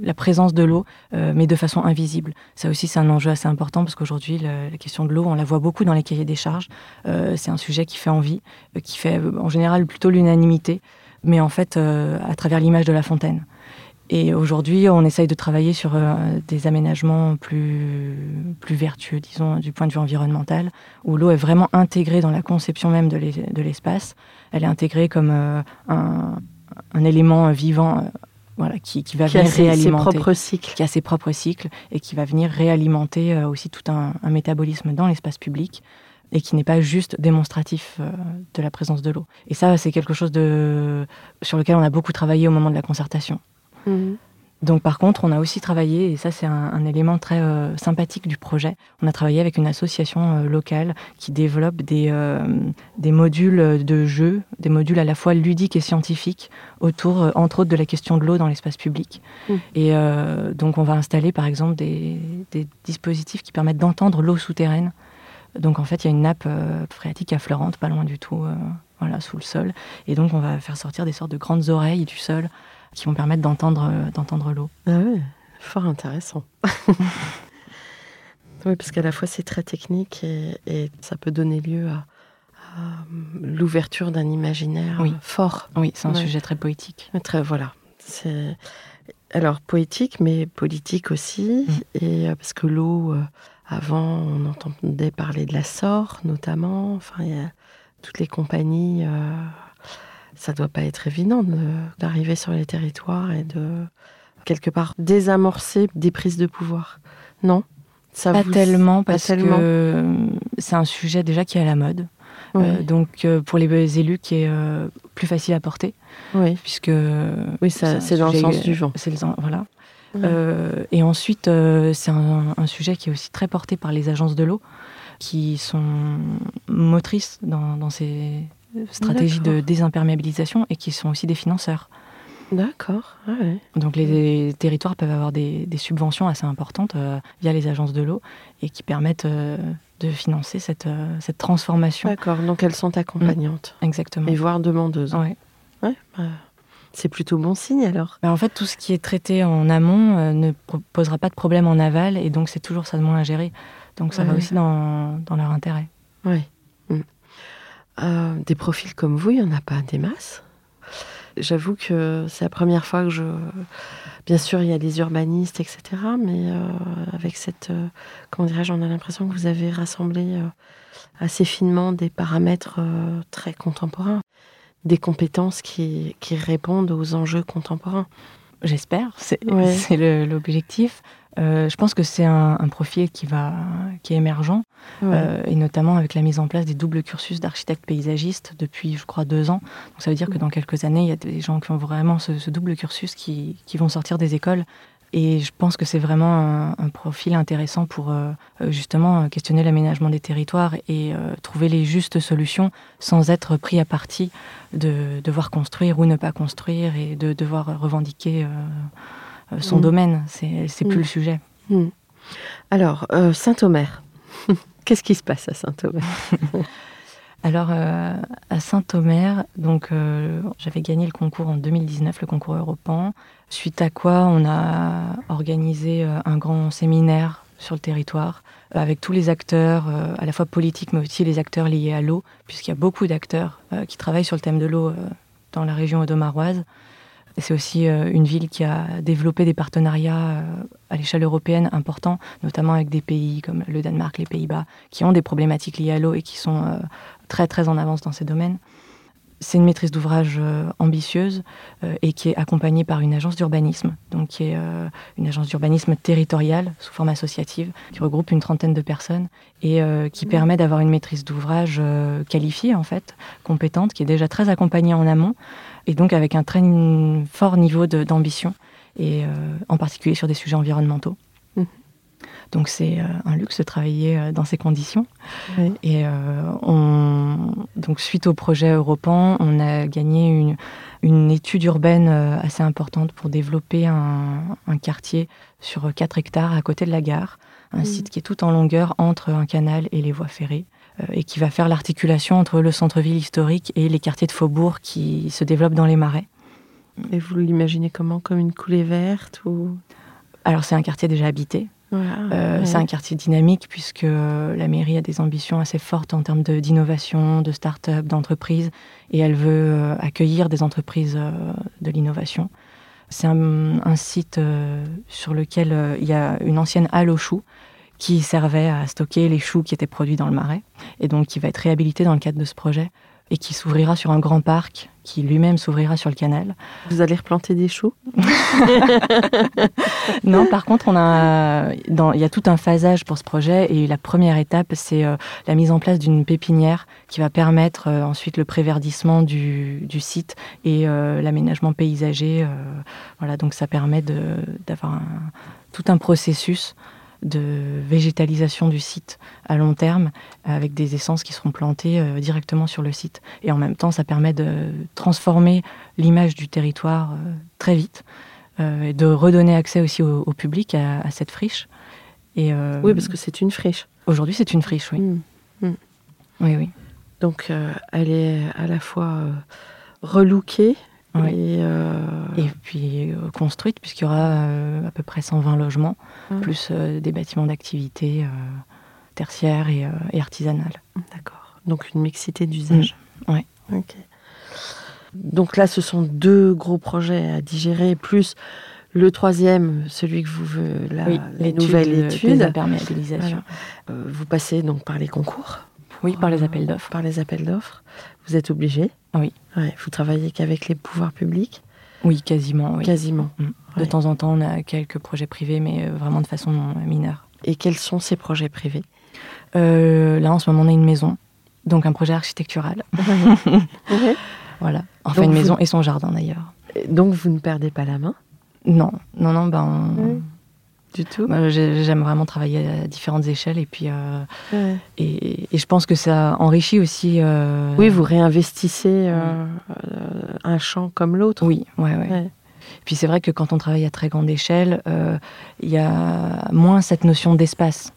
[SPEAKER 3] la présence de l'eau, euh, mais de façon invisible. Ça aussi, c'est un enjeu assez important parce qu'aujourd'hui, la, question de l'eau, on la voit beaucoup dans les cahiers des charges. Euh, c'est un sujet qui fait envie, qui fait en général plutôt l'unanimité, mais en fait à travers l'image de la fontaine. Et aujourd'hui, on essaye de travailler sur euh, des aménagements plus, plus vertueux, disons, du point de vue environnemental, où l'eau est vraiment intégrée dans la conception même de l'es- de l'espace. Elle est intégrée comme euh, un, un élément vivant euh, voilà, qui, qui va
[SPEAKER 2] Qui a
[SPEAKER 3] venir
[SPEAKER 2] ses, ses
[SPEAKER 3] réalimenter
[SPEAKER 2] propres cycles.
[SPEAKER 3] qui a ses propres cycles et qui va venir réalimenter aussi tout un, un métabolisme dans l'espace public et qui n'est pas juste démonstratif de la présence de l'eau. Et ça, c'est quelque chose de, sur lequel on a beaucoup travaillé au moment de la concertation.
[SPEAKER 2] Mhm.
[SPEAKER 3] Donc par contre, on a aussi travaillé, et ça c'est un, un élément très euh, sympathique du projet, on a travaillé avec une association euh, locale qui développe des, euh, des modules de jeu, des modules à la fois ludiques et scientifiques autour, entre autres, de la question de l'eau dans l'espace public.
[SPEAKER 2] Mm.
[SPEAKER 3] Et donc on va installer par exemple des, des dispositifs qui permettent d'entendre l'eau souterraine. Donc en fait, il y a une nappe phréatique affleurante, pas loin du tout, voilà, sous le sol. Et donc on va faire sortir des sortes de grandes oreilles du sol qui vont permettre d'entendre euh, d'entendre l'eau.
[SPEAKER 2] Ah ouais, fort intéressant. oui, parce qu'à la fois c'est très technique et, et ça peut donner lieu à, à l'ouverture d'un imaginaire
[SPEAKER 3] Oui.
[SPEAKER 2] fort.
[SPEAKER 3] Oui, c'est un
[SPEAKER 2] Ouais.
[SPEAKER 3] sujet très poétique.
[SPEAKER 2] Très, voilà. C'est alors poétique, mais politique aussi.
[SPEAKER 3] Mm.
[SPEAKER 2] Et euh, parce que l'eau, euh, avant, on entendait parler de la SOR, notamment. Enfin, il y a toutes les compagnies. euh, ça doit pas être évident de- d'arriver sur les territoires et de quelque part désamorcer des prises de pouvoir. Non, ça
[SPEAKER 3] Pas
[SPEAKER 2] vous-
[SPEAKER 3] tellement,
[SPEAKER 2] pas
[SPEAKER 3] parce
[SPEAKER 2] tellement.
[SPEAKER 3] que euh, c'est un sujet déjà qui est à la mode.
[SPEAKER 2] Oui,
[SPEAKER 3] Euh, donc euh, pour les élus, qui est euh, plus facile à porter,
[SPEAKER 2] oui,
[SPEAKER 3] puisque
[SPEAKER 2] oui, ça,
[SPEAKER 3] un
[SPEAKER 2] c'est dans le sens du vent.
[SPEAKER 3] C'est le voilà. Euh, et ensuite, c'est un, un sujet qui est aussi très porté par les agences de l'eau, qui sont motrices dans, dans ces stratégies de désimperméabilisation et qui sont aussi des financeurs.
[SPEAKER 2] D'accord. ah ouais.
[SPEAKER 3] Donc les territoires peuvent avoir des, des subventions assez importantes euh, via les agences de l'eau et qui permettent euh, de financer cette, euh, cette transformation.
[SPEAKER 2] D'accord. Donc elles sont accompagnantes
[SPEAKER 3] Exactement.
[SPEAKER 2] et voire demandeuses.
[SPEAKER 3] Ouais.
[SPEAKER 2] Ouais, bah, c'est plutôt bon signe alors.
[SPEAKER 3] Ben, en fait, tout ce qui est traité en amont ne posera pas de problème en aval et donc c'est toujours ça de moins à gérer. Donc ça va aussi dans, dans leur intérêt.
[SPEAKER 2] Oui. Des profils comme vous, il n'y en a pas des masses. J'avoue que c'est la première fois que je. Bien sûr, il y a les urbanistes, etc. Mais euh, avec cette. euh, comment dirais-je, on a l'impression que vous avez rassemblé euh, assez finement des paramètres euh, très contemporains, des compétences qui, qui répondent aux enjeux contemporains.
[SPEAKER 3] J'espère, c'est
[SPEAKER 2] Ouais.
[SPEAKER 3] l'objectif. Euh, je pense que c'est un, un profil qui, va, qui est émergent, euh, et notamment avec la mise en place des doubles cursus d'architecte paysagiste depuis, je crois, deux ans. Donc ça veut dire que dans quelques années, il y a des gens qui ont vraiment ce, ce double cursus qui, qui vont sortir des écoles. Et je pense que c'est vraiment un, un profil intéressant pour euh, euh, justement questionner l'aménagement des territoires et euh, trouver les justes solutions sans être pris à partie de devoir construire ou ne pas construire et de devoir revendiquer son
[SPEAKER 2] Mm.
[SPEAKER 3] domaine. C'est plus
[SPEAKER 2] Mm.
[SPEAKER 3] le sujet.
[SPEAKER 2] Hmm. Alors, euh, Saint-Omer. Qu'est-ce qui se passe à Saint-Omer
[SPEAKER 3] Alors, euh, à Saint-Omer, donc euh, j'avais gagné le concours en 2019, le concours Europan. Suite à quoi, on a organisé euh, un grand séminaire sur le territoire euh, avec tous les acteurs, euh, à la fois politiques, mais aussi les acteurs liés à l'eau, puisqu'il y a beaucoup d'acteurs euh, qui travaillent sur le thème de l'eau euh, dans la région audomaroise. C'est aussi euh, une ville qui a développé des partenariats euh, à l'échelle européenne importants, notamment avec des pays comme le Danemark, les Pays-Bas, qui ont des problématiques liées à l'eau et qui sont euh, très très en avance dans ces domaines. C'est une maîtrise d'ouvrage ambitieuse et qui est accompagnée par une agence d'urbanisme, donc qui est une agence d'urbanisme territoriale sous forme associative, qui regroupe une trentaine de personnes et qui permet d'avoir une maîtrise d'ouvrage qualifiée en fait, compétente, qui est déjà très accompagnée en amont et donc avec un très fort niveau d'ambition et euh, en particulier sur des sujets environnementaux.
[SPEAKER 2] Mhm.
[SPEAKER 3] Donc c'est euh, un luxe de travailler euh, dans ces conditions.
[SPEAKER 2] Oui.
[SPEAKER 3] Et euh, on, donc suite au projet Europan, on a gagné une, une étude urbaine assez importante pour développer un, un quartier sur 4 hectares à côté de la gare, un
[SPEAKER 2] Mhm.
[SPEAKER 3] site qui est tout en longueur entre un canal et les voies ferrées, et qui va faire l'articulation entre le centre-ville historique et les quartiers de faubourg qui se développent dans les marais.
[SPEAKER 2] Et vous l'imaginez comment? Comme une coulée verte ou...
[SPEAKER 3] Alors c'est un quartier déjà habité, Euh,
[SPEAKER 2] ouais.
[SPEAKER 3] C'est un quartier dynamique puisque euh, la mairie a des ambitions assez fortes en termes d'innovation, de, start-up, d'entreprise, et elle veut euh, accueillir des entreprises euh, de l'innovation. C'est un, site sur lequel il y a une ancienne halle aux choux qui servait à stocker les choux qui étaient produits dans le marais, et donc qui va être réhabilité dans le cadre de ce projet et qui s'ouvrira sur un grand parc qui lui-même s'ouvrira sur le canal.
[SPEAKER 2] Vous allez replanter des choux?
[SPEAKER 3] Non, par contre, on a, dans, il y a tout un phasage pour ce projet et la première étape, c'est euh, la mise en place d'une pépinière qui va permettre euh, ensuite le préverdissement du, du site et euh, l'aménagement paysager. voilà, donc ça permet d'avoir tout un processus de végétalisation du site à long terme avec des essences qui seront plantées euh, directement sur le site. Et en même temps, ça permet de transformer l'image du territoire euh, très vite euh, et de redonner accès aussi au, public à, cette friche.
[SPEAKER 2] Et, oui, parce que c'est une friche.
[SPEAKER 3] Aujourd'hui, c'est une friche, oui. Mmh. Mmh. Oui, oui.
[SPEAKER 2] Donc, elle est à la fois relookée,
[SPEAKER 3] euh, et, puis euh, construite, puisqu'il y aura euh, à peu près 120 logements, plus des bâtiments d'activité tertiaires et, artisanales.
[SPEAKER 2] D'accord. Donc une mixité d'usage.
[SPEAKER 3] Mmh. Oui.
[SPEAKER 2] Ok. Donc là, ce sont deux gros projets à digérer, plus le troisième, celui que vous veux, la,
[SPEAKER 3] les nouvelles études. d'imperméabilisation.
[SPEAKER 2] vous passez donc par les concours
[SPEAKER 3] Oui, par les appels d'offres.
[SPEAKER 2] Par les appels d'offres. Vous êtes obligé
[SPEAKER 3] Oui.
[SPEAKER 2] vous travaillez qu'avec les pouvoirs publics
[SPEAKER 3] Oui, quasiment.
[SPEAKER 2] Quasiment.
[SPEAKER 3] Mm. De temps en temps, on a quelques projets privés, mais euh, vraiment de façon mineure.
[SPEAKER 2] Et quels sont ces projets privés?
[SPEAKER 3] Euh, Là, en ce moment, on a une maison, donc un projet architectural. Voilà. Enfin, une maison et son jardin d'ailleurs.
[SPEAKER 2] Donc, vous ne perdez pas la main?
[SPEAKER 3] Non, non, non. Ben,
[SPEAKER 2] du tout
[SPEAKER 3] J'aime vraiment travailler à différentes échelles et puis euh, et, je pense que ça enrichit aussi. Euh,
[SPEAKER 2] oui, vous réinvestissez euh, un champ comme l'autre.
[SPEAKER 3] Oui, ouais, ouais. Puis c'est vrai que quand on travaille à très grande échelle, il y a moins cette notion d'espace.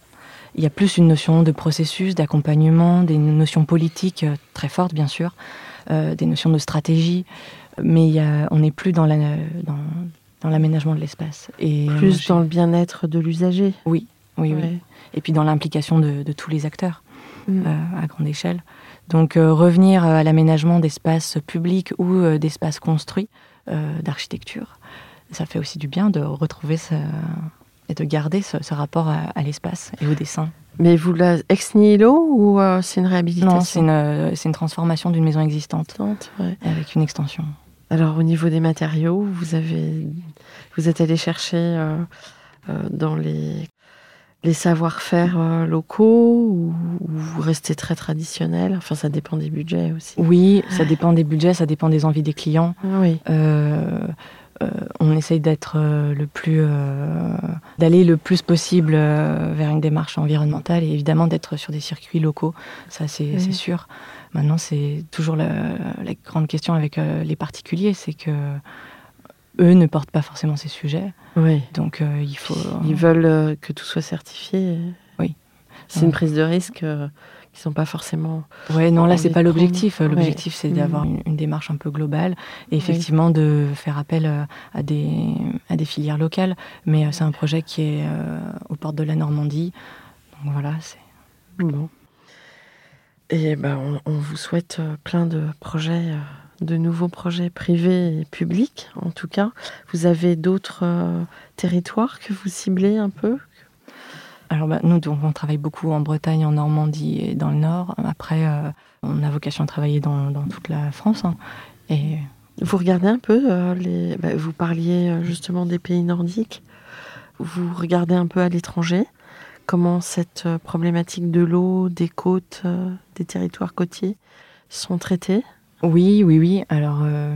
[SPEAKER 3] Il y a plus une notion de processus, d'accompagnement, des notions politiques très fortes bien sûr, des notions de stratégie, mais y a, on n'est plus dans la dans, dans l'aménagement de l'espace.
[SPEAKER 2] Et Plus dans le bien-être de l'usager.
[SPEAKER 3] Oui, oui, oui. Et puis dans l'implication de, tous les acteurs mm. euh, à grande échelle. Donc euh, revenir à l'aménagement d'espaces publics ou euh, d'espaces construits d'architecture, ça fait aussi du bien de retrouver ce, et de garder ce, rapport à, l'espace et au dessin.
[SPEAKER 2] Mais vous la ex nihilo ou c'est une réhabilitation?
[SPEAKER 3] Non, c'est une, une, transformation d'une maison existante avec une extension.
[SPEAKER 2] Alors au niveau des matériaux, vous avez, vous êtes allé chercher euh, euh, dans les, les savoir-faire euh, locaux ou, vous restez très traditionnel? Enfin, ça dépend des budgets aussi.
[SPEAKER 3] Oui, ça dépend des budgets, ça dépend des envies des clients.
[SPEAKER 2] Oui.
[SPEAKER 3] on essaye d'être le plus, d'aller le plus possible vers une démarche environnementale et évidemment d'être sur des circuits locaux. Ça, c'est sûr. Maintenant, c'est toujours la, grande question avec euh, les particuliers, c'est que eux ne portent pas forcément ces sujets.
[SPEAKER 2] Oui.
[SPEAKER 3] Donc euh, il faut.
[SPEAKER 2] Ils veulent euh, que tout soit certifié.
[SPEAKER 3] Oui.
[SPEAKER 2] C'est une prise de risque qui sont pas forcément.
[SPEAKER 3] Ouais, non, là c'est pas l'objectif. L'objectif c'est d'avoir mm. une, démarche un peu globale et effectivement de faire appel à des à des filières locales. Mais c'est un projet qui est aux portes de la Normandie. Donc voilà, c'est.
[SPEAKER 2] Bon. Et ben, on, vous souhaite euh, plein de projets, euh, de nouveaux projets privés et publics, en tout cas. Vous avez d'autres euh, territoires que vous ciblez un peu?
[SPEAKER 3] Alors bah, nous, donc, on travaille beaucoup en Bretagne, en Normandie et dans le Nord. Après, on a vocation à travailler dans, toute la France. Hein. Et
[SPEAKER 2] vous regardez un peu les. Bah, vous parliez justement des pays nordiques. Vous regardez un peu à l'étranger comment cette euh, problématique de l'eau, des côtes, euh, des territoires côtiers sont traités?
[SPEAKER 3] Oui, oui, oui. Alors, euh,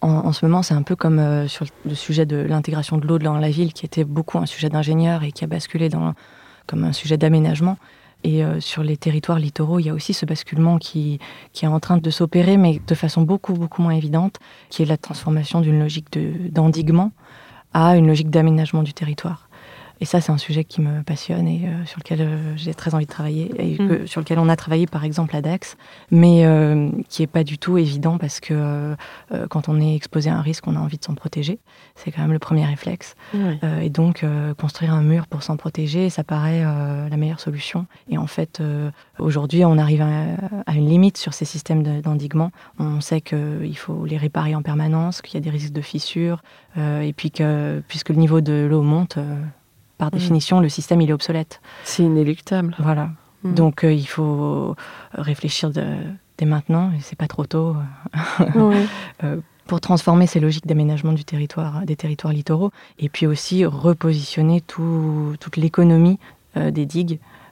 [SPEAKER 3] en, ce moment, c'est un peu comme sur le sujet de l'intégration de l'eau dans la ville, qui était beaucoup un sujet d'ingénieur et qui a basculé dans, comme un sujet d'aménagement. Et sur les territoires littoraux, il y a aussi ce basculement qui, qui est en train de s'opérer, mais de façon beaucoup, beaucoup moins évidente, qui est la transformation d'une logique d'endiguement à une logique d'aménagement du territoire. Et ça, c'est un sujet qui me passionne et euh, sur lequel euh, j'ai très envie de travailler, et
[SPEAKER 2] Mm.
[SPEAKER 3] sur lequel on a travaillé par exemple à Dax, mais euh, qui est pas du tout évident parce que quand on est exposé à un risque, on a envie de s'en protéger. C'est quand même le premier réflexe. Et donc, construire un mur pour s'en protéger, ça paraît la meilleure solution. Et en fait, aujourd'hui, on arrive à, à une limite sur ces systèmes de- d'endiguement. On sait qu'il faut les réparer en permanence, qu'il y a des risques de fissures, et puis que, puisque le niveau de l'eau monte, par
[SPEAKER 2] Mhm.
[SPEAKER 3] définition, le système, il est obsolète.
[SPEAKER 2] C'est inéluctable.
[SPEAKER 3] Voilà.
[SPEAKER 2] Mhm.
[SPEAKER 3] Donc, euh, il faut réfléchir de- dès maintenant, et c'est pas trop tôt.
[SPEAKER 2] Ouais.
[SPEAKER 3] pour transformer ces logiques d'aménagement du territoire, des territoires littoraux, et puis aussi repositionner tout- toute l'économie euh, des digues euh,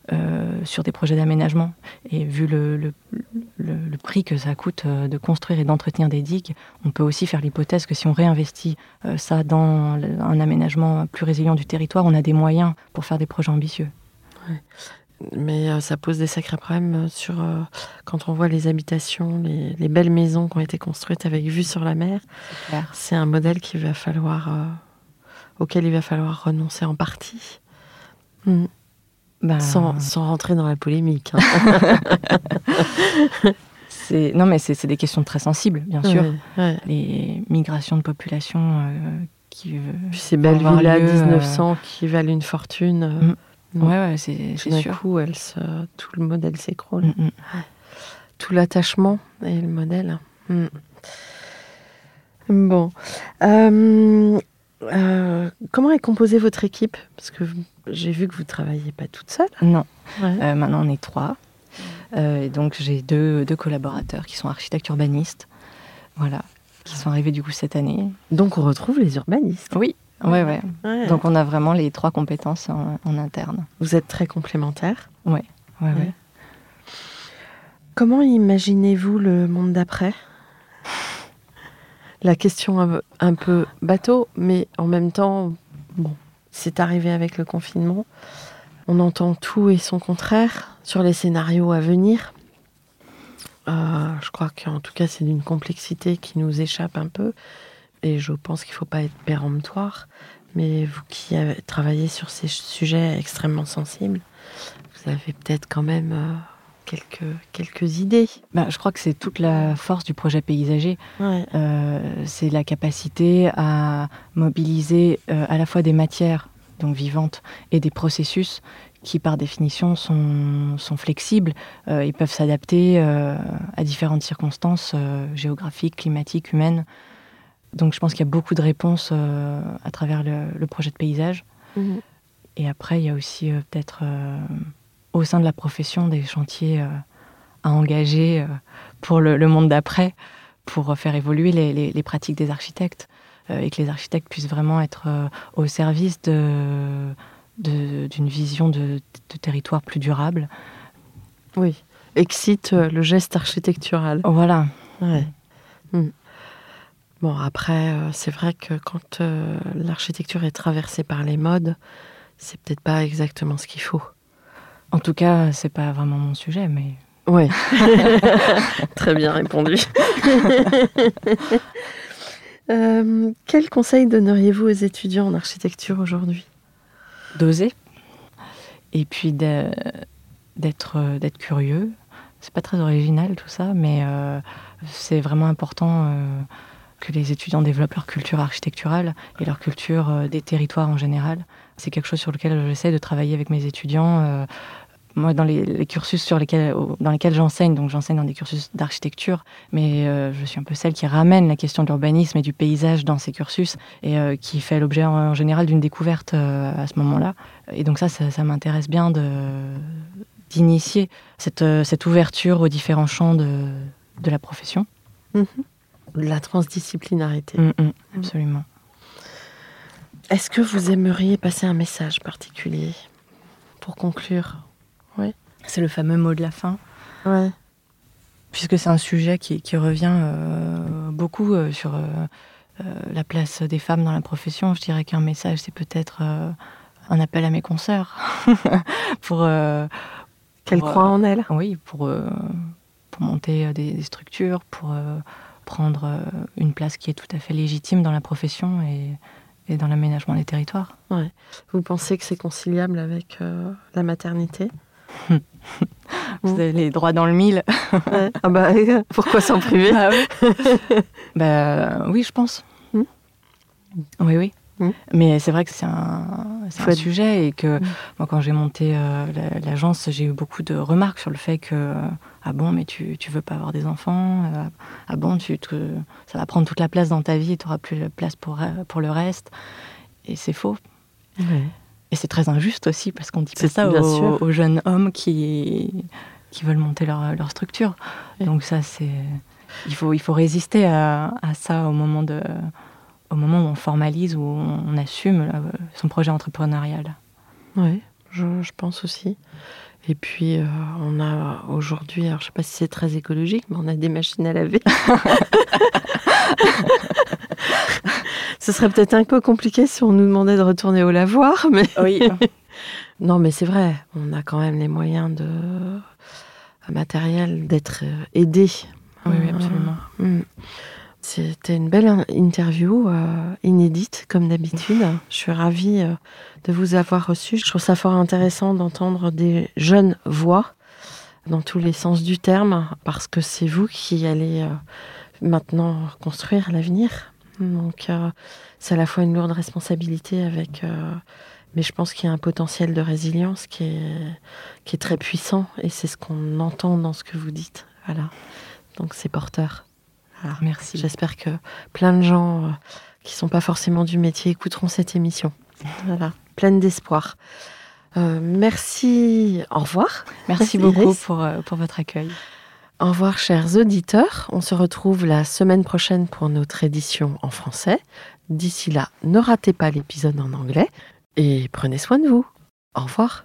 [SPEAKER 3] sur des projets d'aménagement. Et vu le, le- le- le prix que ça coûte euh, de construire et d'entretenir des digues, on peut aussi faire l'hypothèse que si on réinvestit euh, ça dans un aménagement plus résilient du territoire, on a des moyens pour faire des projets ambitieux.
[SPEAKER 2] Mais euh, ça pose des sacrés problèmes euh, sur euh, quand on voit les habitations, les, les belles maisons qui ont été construites avec vue sur la mer. C'est un modèle qu'il va falloir, euh, auquel il va falloir renoncer en partie, Mm.
[SPEAKER 3] Bah,
[SPEAKER 2] sans, sans rentrer dans la polémique. hein.
[SPEAKER 3] non, mais c'est des questions très sensibles, bien sûr.
[SPEAKER 2] Ouais, ouais.
[SPEAKER 3] Les migrations de population euh, qui. euh,
[SPEAKER 2] ces belles villas
[SPEAKER 3] euh,
[SPEAKER 2] 1900 qui valent une fortune. euh,
[SPEAKER 3] Mm.
[SPEAKER 2] Mm.
[SPEAKER 3] Ouais, ouais, c'est sûr.
[SPEAKER 2] coup, se- tout le modèle s'écroule.
[SPEAKER 3] Mm, mm.
[SPEAKER 2] tout l'attachement et le modèle. Mm. Bon. Euh, comment est composée votre équipe? Parce que j'ai vu que vous ne travaillez pas toute seule.
[SPEAKER 3] Non,
[SPEAKER 2] Ouais.
[SPEAKER 3] euh, maintenant on est trois. Euh, et donc j'ai deux, deux collaborateurs qui sont architectes urbanistes. Voilà. Qui sont arrivés du coup cette année.
[SPEAKER 2] Donc on retrouve les urbanistes.
[SPEAKER 3] Oui, ouais, ouais.
[SPEAKER 2] Ouais.
[SPEAKER 3] Donc on a vraiment les trois compétences en, en interne.
[SPEAKER 2] vous êtes très complémentaires.
[SPEAKER 3] Ouais, ouais. Ouais.
[SPEAKER 2] Comment imaginez-vous le monde d'après? La question un, peu bateau, mais en même temps, bon, c'est arrivé avec le confinement. On entend tout et son contraire sur les scénarios à venir. Euh, je crois qu'en tout cas, c'est d'une complexité qui nous échappe un peu. Et je pense qu'il ne faut pas être péremptoire. Mais vous qui avez travaillé sur ces sujets extrêmement sensibles, vous avez peut-être quand même euh, quelques, quelques idées.
[SPEAKER 3] Bah, je crois que c'est toute la force du projet paysager.
[SPEAKER 2] Ouais.
[SPEAKER 3] Euh, c'est la capacité à mobiliser euh, à la fois des matières donc vivantes et des processus qui par définition sont, sont flexibles euh, ils peuvent s'adapter euh, à différentes circonstances géographiques, climatiques, humaines. Donc je pense qu'il y a beaucoup de réponses à travers le, le projet de paysage.
[SPEAKER 2] Mhm.
[SPEAKER 3] Et après, il y a aussi peut-être au sein de la profession des chantiers euh, à engager euh, pour le, le monde d'après, pour faire évoluer les, les- les pratiques des architectes euh, et que les architectes puissent vraiment être euh, au service de- de- d'une vision de, de territoire plus durable.
[SPEAKER 2] Oui. Excite euh, le geste architectural.
[SPEAKER 3] Voilà.
[SPEAKER 2] Ouais. Mm. Bon, après, euh, c'est vrai que quand euh, l'architecture est traversée par les modes, c'est peut-être pas exactement ce qu'il faut.
[SPEAKER 3] En tout cas, c'est pas vraiment mon sujet, mais
[SPEAKER 2] Oui. Très bien répondu. Euh, quel conseil donneriez-vous aux étudiants en architecture aujourd'hui?
[SPEAKER 3] D'oser et puis d'être euh, d'être curieux. C'est pas très original tout ça, mais euh, c'est vraiment important euh, que les étudiants développent leur culture architecturale et leur culture euh, des territoires en général. C'est quelque chose sur lequel j'essaie de travailler avec mes étudiants. euh, moi, dans les, les cursus sur lesquels, dans lesquels j'enseigne, donc j'enseigne dans des cursus d'architecture, mais euh, je suis un peu celle qui ramène la question de l'urbanisme et du paysage dans ces cursus et euh, qui fait l'objet en, en général d'une découverte euh, à ce moment-là. Et donc ça, ça, ça m'intéresse bien d'initier cette, cette ouverture aux différents champs de, de la profession.
[SPEAKER 2] La transdisciplinarité.
[SPEAKER 3] Mm, mm, absolument.
[SPEAKER 2] Est-ce que vous aimeriez passer un message particulier pour conclure
[SPEAKER 3] C'est le fameux mot de la fin.
[SPEAKER 2] Ouais.
[SPEAKER 3] puisque c'est un sujet qui, qui revient euh, beaucoup euh, sur euh, la place des femmes dans la profession, je dirais qu'un message, c'est peut-être un appel à mes consoeurs pour,
[SPEAKER 2] Qu'elle
[SPEAKER 3] pour,
[SPEAKER 2] croit en elle
[SPEAKER 3] oui, pour, pour monter des, des structures, pour prendre une place qui est tout à fait légitime dans la profession et, et dans l'aménagement des territoires.
[SPEAKER 2] Vous pensez que c'est conciliable avec euh, la maternité
[SPEAKER 3] Vous avez les droits dans le mille.
[SPEAKER 2] Ouais. Ah bah, pourquoi s'en priver
[SPEAKER 3] Bah oui. Bah, oui, je pense.
[SPEAKER 2] Hmm.
[SPEAKER 3] Oui, oui.
[SPEAKER 2] Hmm.
[SPEAKER 3] Mais c'est vrai que c'est un,
[SPEAKER 2] être-
[SPEAKER 3] sujet et que
[SPEAKER 2] Hmm.
[SPEAKER 3] moi, quand j'ai monté euh, la- l'agence, j'ai eu beaucoup de remarques sur le fait que ah bon, mais tu, tu veux pas avoir des enfants euh, Ah bon, tu te, ça va prendre toute la place dans ta vie et tu n'auras plus la place pour, euh, pour le reste. Et c'est faux.
[SPEAKER 2] Ouais.
[SPEAKER 3] Et c'est très injuste aussi parce qu'on dit pas ça aux, jeunes hommes qui, qui veulent monter leur, leur structure. Donc ça, c'est il faut, il faut résister à, à ça au moment, de, au moment où on formalise, où on, on assume euh, son projet entrepreneurial.
[SPEAKER 2] Oui, je, je pense aussi. Et puis, euh, on a aujourd'hui, alors je sais pas si c'est très écologique, mais on a des machines à laver. Ce serait peut-être un peu compliqué si on nous demandait de retourner au lavoir, mais
[SPEAKER 3] Oui.
[SPEAKER 2] non, mais c'est vrai, on a quand même les moyens de matériel d'être euh, aidé.
[SPEAKER 3] Oui, oui, absolument.
[SPEAKER 2] Mm. C'était une belle in- interview, euh, inédite comme d'habitude. Je suis ravie euh, de vous avoir reçu. Je trouve ça fort intéressant d'entendre des jeunes voix dans tous les sens du terme, parce que c'est vous qui allez euh, maintenant construire l'avenir. Donc c'est à la fois une lourde responsabilité avec... mais je pense qu'il y a un potentiel de résilience qui est, qui est très puissant et c'est ce qu'on entend dans ce que vous dites. Voilà. Donc c'est porteur. Voilà.
[SPEAKER 3] Merci.
[SPEAKER 2] J'espère que plein de gens euh, qui sont pas forcément du métier écouteront cette émission. Voilà, pleine d'espoir. Euh, merci. Au revoir.
[SPEAKER 3] Merci
[SPEAKER 2] Merci,
[SPEAKER 3] beaucoup pour, euh, pour votre accueil.
[SPEAKER 2] Au revoir, chers auditeurs. On se retrouve la semaine prochaine pour notre édition en français. D'ici là, ne ratez pas l'épisode en anglais et prenez soin de vous. Au revoir.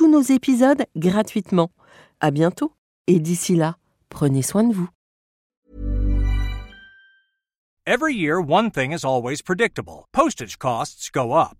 [SPEAKER 2] tous nos épisodes gratuitement. À bientôt et d'ici là, prenez soin de vous.
[SPEAKER 1] Every year, one thing is always predictable postage costs go up.